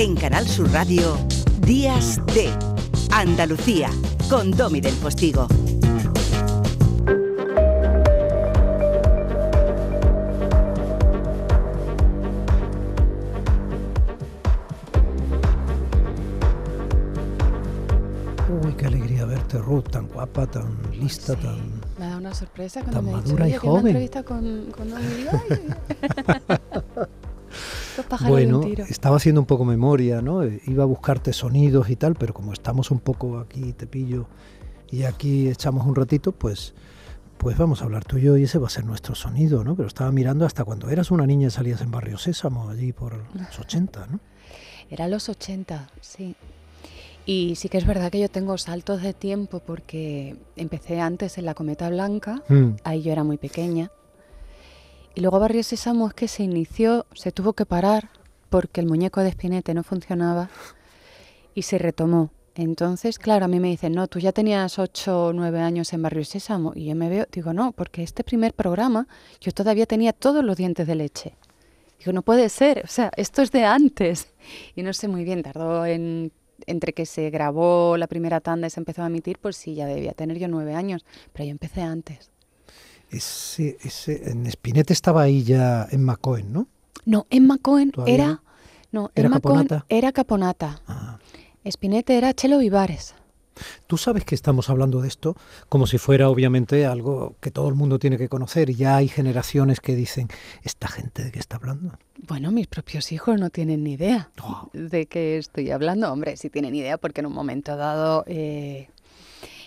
En Canal Sur Radio, Días de Andalucía, con Domi del Postigo. Uy, qué alegría verte, Ruth, tan guapa, tan lista, Sí, tan... Me ha dado una sorpresa cuando tan me ha dicho, madura y "Oye, que una joven". entrevista con, con Domi". Bueno, un tiro. estaba haciendo un poco memoria, ¿no? Eh, Iba a buscarte sonidos y tal, pero como estamos un poco aquí, te pillo, y aquí echamos un ratito, pues, pues vamos a hablar tú y yo, y ese va a ser nuestro sonido, ¿no? Pero estaba mirando hasta cuando eras una niña y salías en Barrio Sésamo, allí por los 80, ¿no? Era los 80, sí. Y sí que es verdad que yo tengo saltos de tiempo porque empecé antes en la Cometa Blanca, Mm, ahí yo era muy pequeña. Y luego Barrio Sésamo es que se inició, se tuvo que parar porque el muñeco de Espinete no funcionaba y se retomó. Entonces, claro, a mí me dicen, no, tú ya tenías 8 o 9 años en Barrio Sésamo. Y yo me veo, digo, no, porque este primer programa yo todavía tenía todos los dientes de leche. Digo, no puede ser, o sea, esto es de antes. Y no sé muy bien, tardó en, entre que se grabó la primera tanda y se empezó a emitir, pues sí, ya debía tener yo nueve años, pero yo empecé antes. Ese, ese, en Espinete estaba ahí ya en Macoen, ¿no? No, Emma Cohen ¿Todavía era... no? ¿Era Emma Cohen Caponata? era Caponata. Ah. Era Chelo Vivares. Tú sabes que estamos hablando de esto como si fuera obviamente algo que todo el mundo tiene que conocer y ya hay generaciones que dicen, ¿esta gente de qué está hablando? Bueno, mis propios hijos no tienen ni idea Oh. de qué estoy hablando. Hombre, sí tienen idea porque en un momento dado... eh,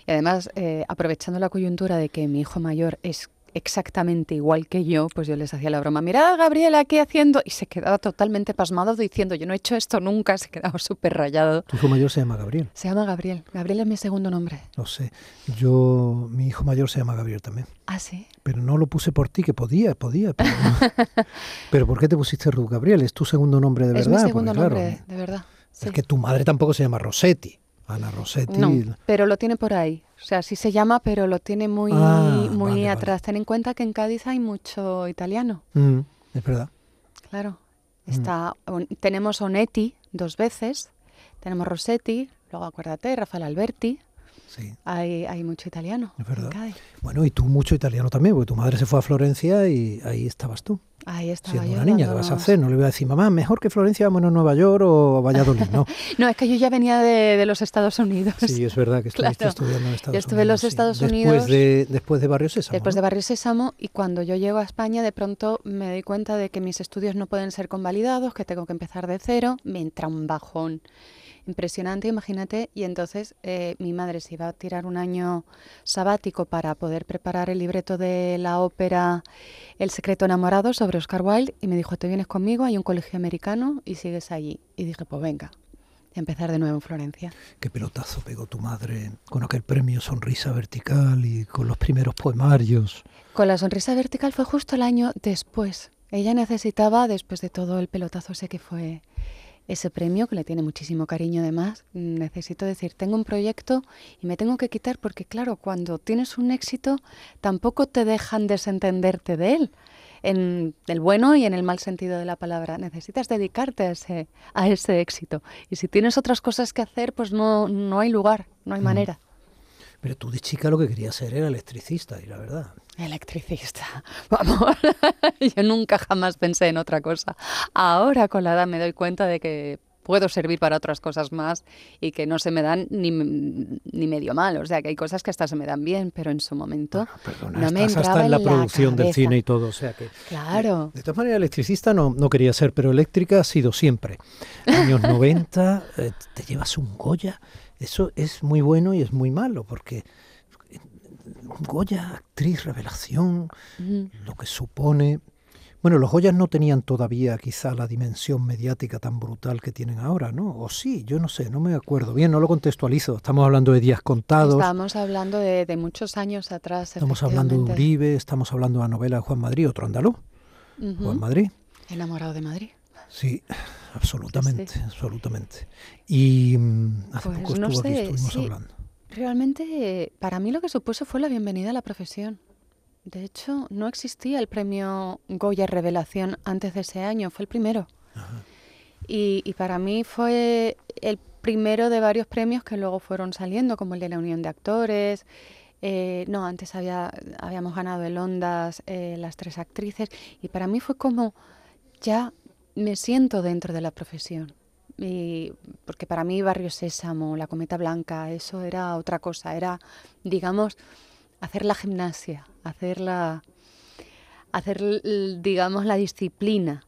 y además, eh, aprovechando la coyuntura de que mi hijo mayor es exactamente igual que yo, pues yo les hacía la broma, mirad Gabriel aquí haciendo, y se quedaba totalmente pasmado diciendo, yo no he hecho esto nunca, se quedaba súper rayado. Tu hijo mayor se llama Gabriel, Se llama Gabriel. Gabriel es mi segundo nombre. lo sé. Yo, mi hijo mayor se llama Gabriel también. Ah, sí. Pero no lo puse por ti, que podía, podía. Pero, no. Pero ¿por qué te pusiste Ruth Gabriel? ¿Es tu segundo nombre de es verdad? mi segundo Porque, claro, nombre, de verdad. sí. Es que tu madre tampoco se llama Rossetti. Ana Rossetti. No, pero lo tiene por ahí. O sea, sí se llama, pero lo tiene muy, Ah, muy vale, atrás. Ten en cuenta que en Cádiz hay mucho italiano. Mm, es verdad. Claro. Mm. Está, on- tenemos Onetti dos veces, tenemos Rossetti, luego acuérdate, Rafael Alberti. Sí. Hay, hay mucho italiano Es verdad. en Cádiz. Bueno, y tú mucho italiano también, porque tu madre se fue a Florencia y ahí estabas tú. Ahí estaba Siendo yo. una niña, ¿qué vas a hacer? No le voy a decir, mamá, mejor que Florencia, vámonos a Nueva York o a Valladolid. No. No, es que yo ya venía de, de los Estados Unidos. Sí, es verdad que estuviste Claro. estudiando en Estados Yo estuve en Unidos. los Estados Después Unidos. De, después de Barrio Sésamo. Después ¿no? de Barrio Sésamo y cuando yo llego a España de pronto me doy cuenta de que mis estudios no pueden ser convalidados, que tengo que empezar de cero, me entra un bajón impresionante, imagínate, y entonces eh, mi madre se iba a tirar un año sabático para poder preparar el libreto de la ópera El secreto enamorado sobre Oscar Wilde y me dijo, te vienes conmigo, hay un colegio americano y sigues allí. Y dije, pues venga, y empezar de nuevo en Florencia. Qué pelotazo pegó tu madre con aquel premio Sonrisa Vertical y con los primeros poemarios. Con la sonrisa vertical fue justo el año después. Ella necesitaba, después de todo el pelotazo ese que fue ese premio, que le tiene muchísimo cariño además, mm, necesito decir, tengo un proyecto y me tengo que quitar porque claro, cuando tienes un éxito tampoco te dejan desentenderte de él, en el bueno y en el mal sentido de la palabra. Necesitas dedicarte a ese, a ese éxito. Y si tienes otras cosas que hacer, pues no, no hay lugar, no hay Mm. manera. Pero tú de chica lo que querías ser era electricista, y la verdad. Electricista. Vamos, yo nunca jamás pensé en otra cosa. Ahora con la edad me doy cuenta de que puedo servir para otras cosas más y que no se me dan ni, ni medio mal. O sea, que hay cosas que hasta se me dan bien, pero en su momento Bueno, perdona, no me estás entraba hasta en la producción del cabeza. cine y todo, o sea que... Claro. De todas maneras, electricista no, no quería ser, pero eléctrica ha sido siempre. Años 90, eh, te llevas un Goya. Eso es muy bueno y es muy malo, porque un Goya, actriz, revelación, lo que supone... Bueno, los Goyas no tenían todavía quizá la dimensión mediática tan brutal que tienen ahora, ¿no? O sí, yo no sé, no me acuerdo bien, no lo contextualizo. Estamos hablando de días contados, Estábamos hablando de, de muchos años atrás. estamos hablando de. Uribe, estamos hablando de la novela de Juan Madrid, otro andaluz. Juan Madrid. Enamorado de Madrid. Sí, absolutamente, Sí, absolutamente. Y mm, hace Pues poco no estuvo aquí, estuvimos sí. hablando. Realmente, para mí lo que supuso fue la bienvenida a la profesión. De hecho, no existía el premio Goya Revelación antes de ese año, fue el primero. Ajá. Y, para mí fue el primero de varios premios que luego fueron saliendo, como el de la Unión de Actores. Eh, no, antes había, habíamos ganado el Ondas eh, las tres actrices y para mí fue como ya me siento dentro de la profesión. Y, porque para mí Barrio Sésamo, La Cometa Blanca, eso era otra cosa, era, digamos, hacer la gimnasia, hacer la, hacer, digamos, la disciplina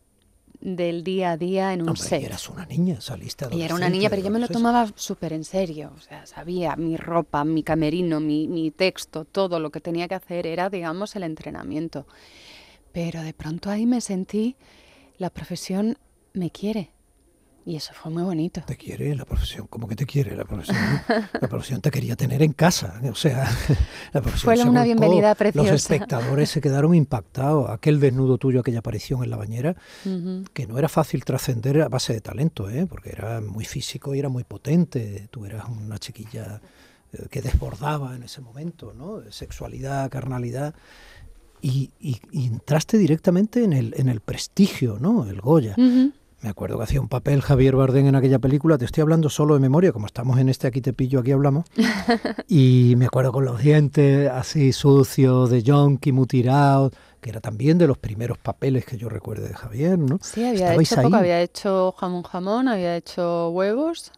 del día a día en un Hombre, set. Y eras una niña, saliste Y era una niña, pero yo me lo tomaba súper en serio. O sea, sabía mi ropa, mi camerino, mi, mi texto, todo lo que tenía que hacer era, digamos, el entrenamiento. Pero de pronto ahí me sentí, la profesión me quiere. Y eso fue muy bonito. Te quiere la profesión, ¿cómo que te quiere la profesión? La profesión te quería tener en casa, o sea, la profesión fue una bienvenida preciosa. Los espectadores se quedaron impactados. Aquel desnudo tuyo, aquella aparición en la bañera, que no era fácil trascender a base de talento, ¿eh? porque era muy físico y era muy potente. Tú eras una chiquilla eh, que desbordaba en ese momento, ¿no? Sexualidad, carnalidad. Y, entraste directamente en el, en el prestigio, ¿no? El Goya. Me acuerdo que hacía un papel Javier Bardem en aquella película, te estoy hablando solo de memoria, como estamos en este aquí te pillo, aquí hablamos. y me acuerdo con los dientes así sucios, de yonki, mutirado, que era también de los primeros papeles que yo recuerdo de Javier, ¿no? Sí, había hecho poco, había hecho jamón jamón, había hecho huevos,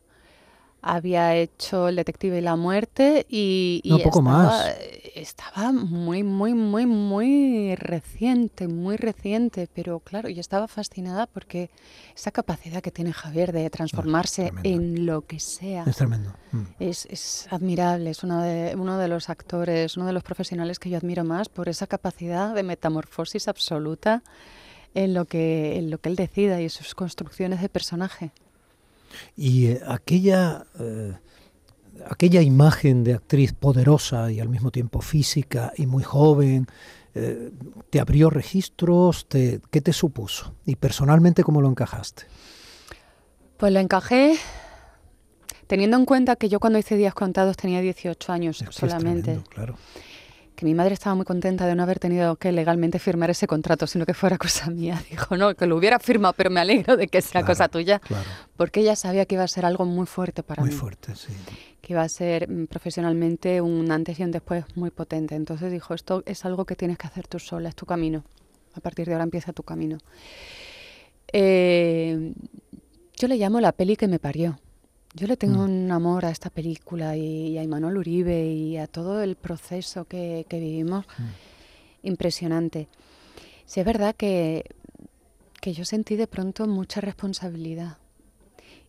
había hecho El Detective y la Muerte y, no, poco estaba, más. estaba muy, muy, muy, muy reciente, muy reciente, pero claro, yo estaba fascinada porque esa capacidad que tiene Javier de transformarse en lo que sea es tremendo. Mm. Es, es, admirable, es uno de, uno de los actores, uno de los profesionales que yo admiro más por esa capacidad de metamorfosis absoluta en lo que, en lo que él decida y sus construcciones de personaje. Y eh, aquella, eh, aquella imagen de actriz poderosa y al mismo tiempo física y muy joven, eh, ¿te abrió registros? Te, ¿Qué te supuso? Y personalmente, ¿cómo lo encajaste? Pues lo encajé teniendo en cuenta que yo cuando hice días contados tenía 18 años solamente. claro que mi madre estaba muy contenta de no haber tenido que legalmente firmar ese contrato, sino que fuera cosa mía. Dijo, no, que lo hubiera firmado, pero me alegro de que sea cosa tuya, porque ella sabía que iba a ser algo muy fuerte para mí. Muy fuerte, sí. Que iba a ser mm, profesionalmente un antes y un después muy potente. Entonces dijo, esto es algo que tienes que hacer tú sola, es tu camino. A partir de ahora empieza tu camino. Eh, yo le llamo la peli que me parió yo le tengo mm. un amor a esta película y, a Imanol Uribe y a todo el proceso que, vivimos mm. impresionante. Sí es verdad que, que yo sentí de pronto mucha responsabilidad.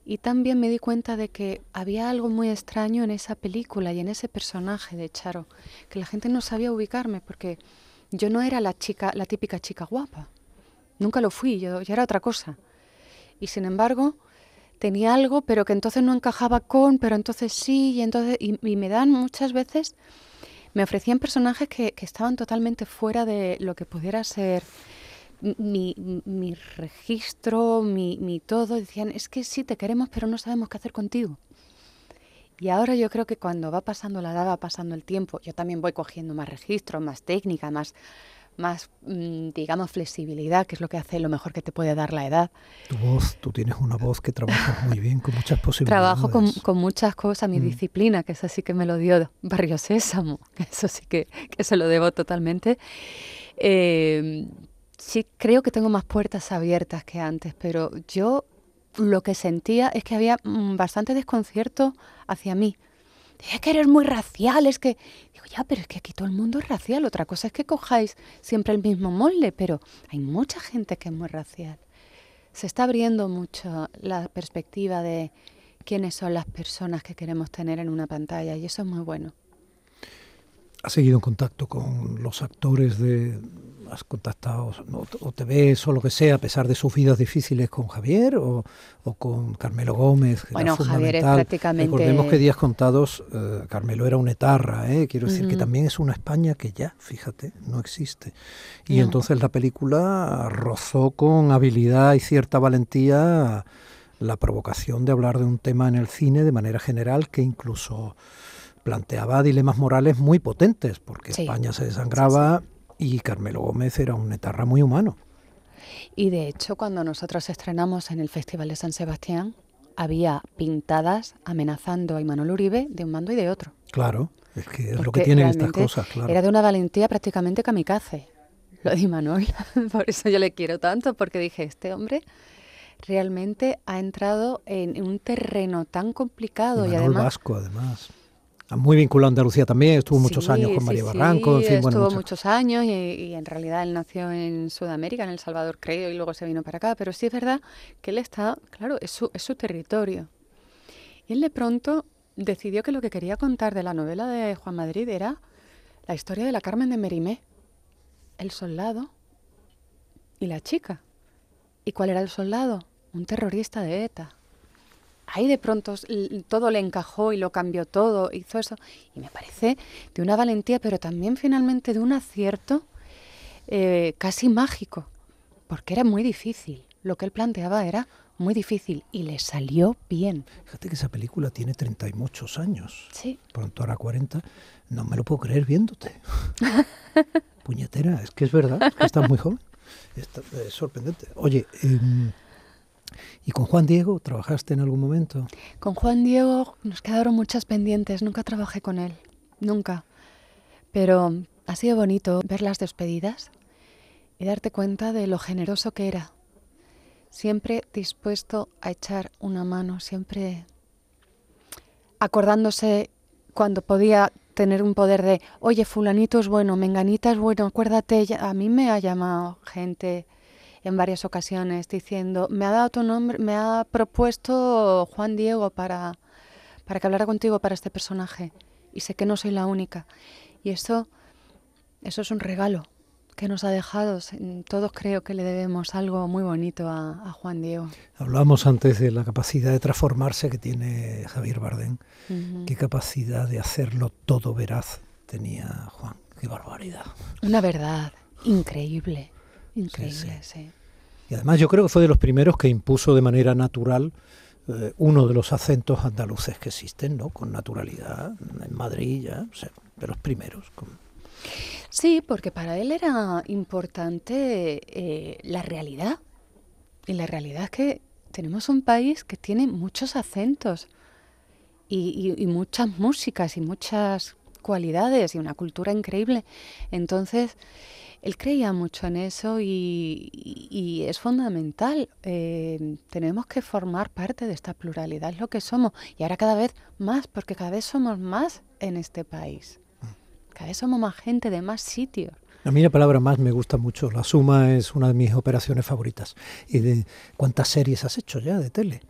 Y también me di cuenta de que había algo muy extraño en esa película y en ese personaje de Charo, que la gente no sabía ubicarme porque yo no era la chica, la típica chica guapa. Nunca lo fui, yo, yo era otra cosa. Y sin embargo, tenía algo, pero que entonces no encajaba con, pero entonces sí, y entonces y, me dan muchas veces, me ofrecían personajes que, estaban totalmente fuera de lo que pudiera ser mi, mi registro, mi, mi, todo. Decían, es que sí, te queremos, pero no sabemos qué hacer contigo. Y ahora yo creo que cuando va pasando la edad, va pasando el tiempo, yo también voy cogiendo más registro, más técnica, más, más, mm, digamos, flexibilidad, que es lo que hace lo mejor que te puede dar la edad. Tu voz, tú tienes una voz que trabaja muy bien, con muchas posibilidades. Trabajo con, con muchas cosas, mi mm. disciplina, que eso sí que me lo dio Barrio Sésamo, que eso sí que, que se lo debo totalmente. Eh, sí, creo que tengo más puertas abiertas que antes, pero yo lo que sentía es que había mm, bastante desconcierto hacia mí es que eres muy racial, es que... Digo, ya, pero es que aquí todo el mundo es racial. Otra cosa es que cojáis siempre el mismo molde, pero hay mucha gente que es muy racial. Se está abriendo mucho la perspectiva de quiénes son las personas que queremos tener en una pantalla y eso es muy bueno. ¿Has seguido en contacto con los actores de, has contactado o te ves o lo que sea, a pesar de sus vidas difíciles, con Javier o, con Carmelo Gómez? bueno, Javier es prácticamente... Recordemos que días contados, eh, Carmelo era una etarra, ¿eh? quiero decir que también es una España que ya, fíjate, no existe. Y entonces la película rozó con habilidad y cierta valentía la provocación de hablar de un tema en el cine de manera general que incluso planteaba dilemas morales muy potentes, porque España se desangraba y Carmelo Gómez era un etarra muy humano. Y de hecho, cuando nosotros estrenamos en el Festival de San Sebastián, había pintadas amenazando a Imanol Uribe de un mando y de otro. Claro, es que es lo que tienen estas cosas, claro. Era de una valentía prácticamente kamikaze, lo de Imanol. Por eso yo le quiero tanto, porque dije, este hombre realmente ha entrado en un terreno tan complicado y además... Vasco, además. Muy vinculado a Andalucía también, estuvo muchos años con María Barranco. Sí, estuvo muchos años y, en realidad él nació en Sudamérica, en El Salvador creo, y luego se vino para acá. Pero sí es verdad que él está, claro, es su, es su territorio. Y él de pronto decidió que lo que quería contar de la novela de Juan Madrid era la historia de la Carmen de Merimé, el soldado y la chica. ¿Y cuál era el soldado? Un terrorista de ETA ahí de pronto todo le encajó y lo cambió todo, hizo eso. Y me parece de una valentía, pero también finalmente de un acierto eh, casi mágico, porque era muy difícil. Lo que él planteaba era muy difícil y le salió bien. Fíjate que esa película tiene treinta y muchos años. Sí. Pronto hará 40. No me lo puedo creer viéndote. Puñetera, es que es verdad, es que estás muy joven. es sorprendente. Oye, em, ¿Y con Juan Diego trabajaste en algún momento? Con Juan Diego nos quedaron muchas pendientes, nunca trabajé con él, nunca. Pero ha sido bonito ver las despedidas y darte cuenta de lo generoso que era. Siempre dispuesto a echar una mano, siempre acordándose cuando podía tener un poder de, oye, fulanito es bueno, menganita es bueno, acuérdate, a mí me ha llamado gente en varias ocasiones diciendo, me ha dado tu nombre, me ha propuesto Juan Diego para, para que hablara contigo para este personaje y sé que no soy la única. Y eso, eso es un regalo que nos ha dejado. Todos creo que le debemos algo muy bonito a, Juan Diego. Hablábamos antes de la capacidad de transformarse que tiene Javier Bardem. Qué capacidad de hacerlo todo veraz tenía Juan. Qué barbaridad. Una verdad increíble. Increíble, sí, Y además yo creo que fue de los primeros que impuso de manera natural eh, uno de los acentos andaluces que existen, ¿no? Con naturalidad, en Madrid ya, de los primeros. Sí, porque para él era importante eh, la realidad. Y la realidad es que tenemos un país que tiene muchos acentos y, y muchas músicas y muchas cualidades y una cultura increíble. Entonces, él creía mucho en eso y, es fundamental. Eh, tenemos que formar parte de esta pluralidad, es lo que somos. Y ahora cada vez más, porque cada vez somos más en este país. Cada vez somos más gente de más sitios. A mí la palabra más me gusta mucho. La suma es una de mis operaciones favoritas. ¿Y de cuántas series has hecho ya de tele?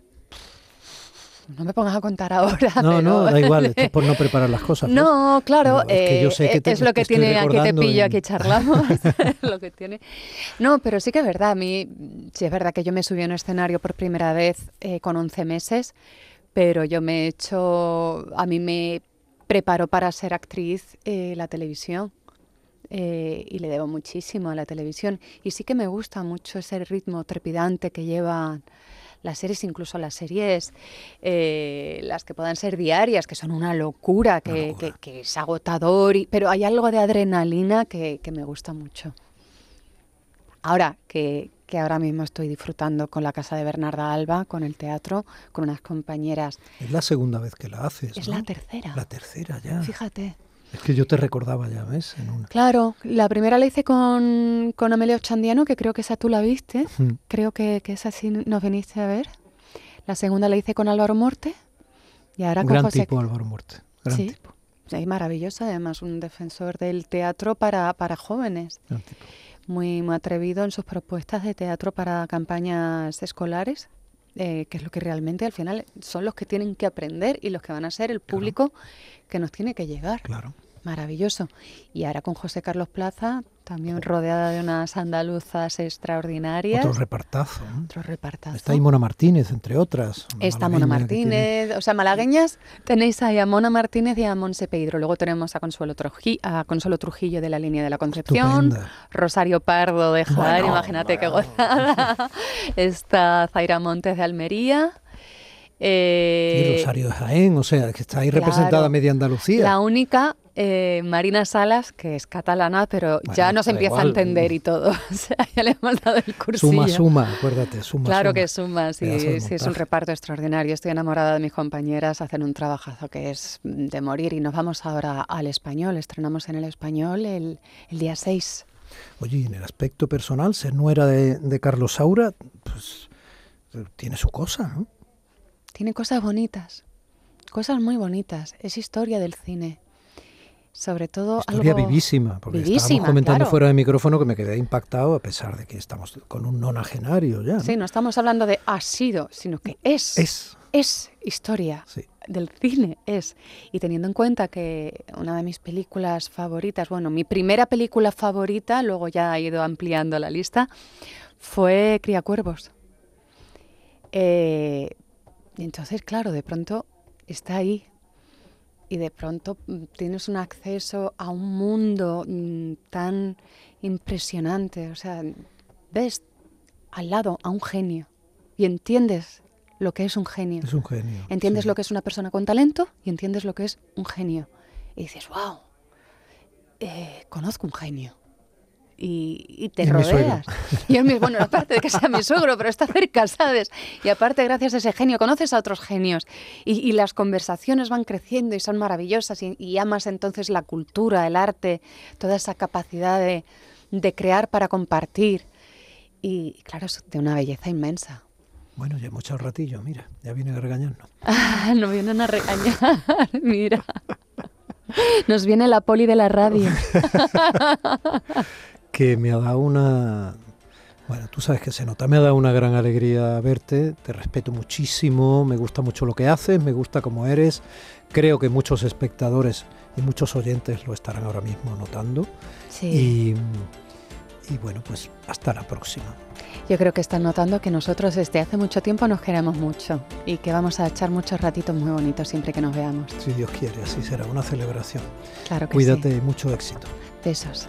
No me pongas a contar ahora. No, no, da igual, esto es por no preparar las cosas. No, claro, es, es lo que tiene, aquí te pillo, aquí charlamos, lo que tiene. No, pero sí que es verdad, a mí, sí es verdad que yo me subí a un escenario por primera vez eh, con 11 meses, pero yo me he hecho, a mí me preparó para ser actriz eh, la televisión. Eh, y le debo muchísimo a la televisión. Y sí que me gusta mucho ese ritmo trepidante que lleva las series, incluso las series, eh, las que puedan ser diarias, que son una locura, que, es agotador, pero hay algo de adrenalina que, me gusta mucho. Ahora, que, ahora mismo estoy disfrutando con la casa de Bernarda Alba, con el teatro, con unas compañeras. Es la segunda vez que la haces. Es la tercera. La tercera ya. Fíjate. Es que yo te recordaba ya, ¿ves? Claro, la primera la hice con, con Amelia Ochandiano, que creo que esa tú la viste. Creo que, que, esa sí nos viniste a ver. La segunda la hice con Álvaro Morte. Y ahora con Gran tipo Álvaro Morte. Gran sí. tipo. Maravilloso, además, un defensor del teatro para, para jóvenes. Muy, muy atrevido en sus propuestas de teatro para campañas escolares. Eh, que es lo que realmente al final son los que tienen que aprender y los que van a ser el público que nos tiene que llegar. Claro. Maravilloso. Y ahora con José Carlos Plaza, también rodeada de unas andaluzas extraordinarias. Otro repartazo. Otro repartazo. Está ahí Mona Martínez, entre otras. Está Mona Martínez. O sea, malagueñas tenéis ahí a Mona Martínez y a Monse Pedro. Luego tenemos a Consuelo, Trujillo, a Consuelo Trujillo de la línea de la Concepción. Rosario Pardo de Jaén, imagínate qué gozada. Está Zaira Montes de Almería. Eh, y Rosario de Jaén, o sea, que está ahí representada media Andalucía. La única eh, Marina Salas, que es catalana, pero ya nos empieza a entender y todo. o sea, ya le hemos dado el cursillo. Suma, suma, acuérdate, suma. Claro suma. que suma, sí, sí, es un reparto extraordinario. Estoy enamorada de mis compañeras, hacen un trabajazo que es de morir y nos vamos ahora al español. Estrenamos en el español el, el día 6. Oye, en el aspecto personal, ser nuera de, de Carlos Saura, pues tiene su cosa, ¿no? Tiene cosas bonitas, cosas muy bonitas. Es historia del cine. Sobre todo Historia algo vivísima, porque vivísima, estábamos comentando claro. fuera de micrófono que me quedé impactado a pesar de que estamos con un nonagenario ya. ¿no? Sí, no estamos hablando de ha sido, sino que es. Es, es historia sí. del cine, es. Y teniendo en cuenta que una de mis películas favoritas, bueno, mi primera película favorita, luego ya he ido ampliando la lista, fue Criacuervos. Eh, y entonces, claro, de pronto está ahí. Y de pronto mm, tienes un acceso a un mundo mm, tan impresionante. O sea, ves al lado a un genio y entiendes lo que es un genio. Es un genio. Entiendes sí. lo que es una persona con talento y entiendes lo que es un genio. Y dices, wow, eh, conozco un genio. Y, y te Y rodeas. Y es mi, bueno, aparte de que sea mi suegro, pero está cerca, ¿sabes? Y aparte, gracias a ese genio, conoces a otros genios. Y, y las conversaciones van creciendo y son maravillosas. Y, amas entonces la cultura, el arte, toda esa capacidad de, de crear para compartir. Y, claro, es de una belleza inmensa. Bueno, ya hemos echado ratillo, mira, ya viene a regañarnos. Ah, nos vienen a regañar, mira. Nos viene la poli de la radio. Que me ha dado una... Bueno, tú sabes que se nota, me ha dado una gran alegría verte, te respeto muchísimo, me gusta mucho lo que haces, me gusta cómo eres, creo que muchos espectadores y muchos oyentes lo estarán ahora mismo notando. Sí. Y, y bueno, pues hasta la próxima. Yo creo que están notando que nosotros desde hace mucho tiempo nos queremos mucho y que vamos a echar muchos ratitos muy bonitos siempre que nos veamos. Si Dios quiere, así será una celebración. Claro que Cuídate sí. y mucho éxito. Besos.